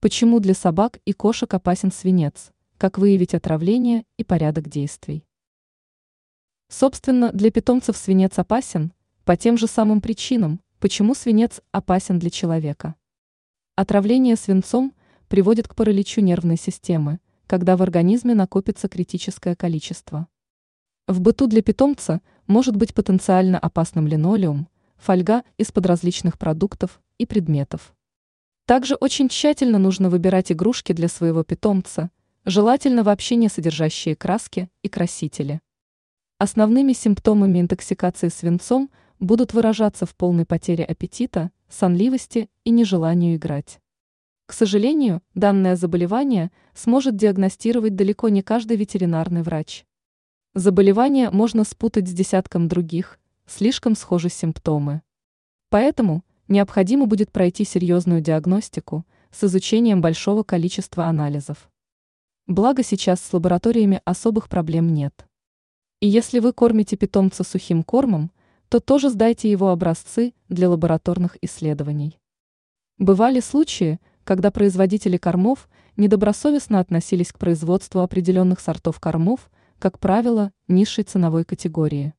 Почему для собак и кошек опасен свинец? Как выявить отравление и порядок действий? Собственно, для питомцев свинец опасен по тем же самым причинам, почему свинец опасен для человека. Отравление свинцом приводит к параличу нервной системы, когда в организме накопится критическое количество. В быту для питомца может быть потенциально опасным линолеум, фольга из-под различных продуктов и предметов. Также очень тщательно нужно выбирать игрушки для своего питомца, желательно вообще не содержащие краски и красители. Основными симптомами интоксикации свинцом будут выражаться в полной потере аппетита, сонливости и нежеланию играть. К сожалению, данное заболевание сможет диагностировать далеко не каждый ветеринарный врач. Заболевание можно спутать с десятком других, слишком схожи симптомы. Поэтому необходимо будет пройти серьезную диагностику с изучением большого количества анализов. Благо сейчас с лабораториями особых проблем нет. И если вы кормите питомца сухим кормом, то тоже сдайте его образцы для лабораторных исследований. Бывали случаи, когда производители кормов недобросовестно относились к производству определенных сортов кормов, как правило, низшей ценовой категории.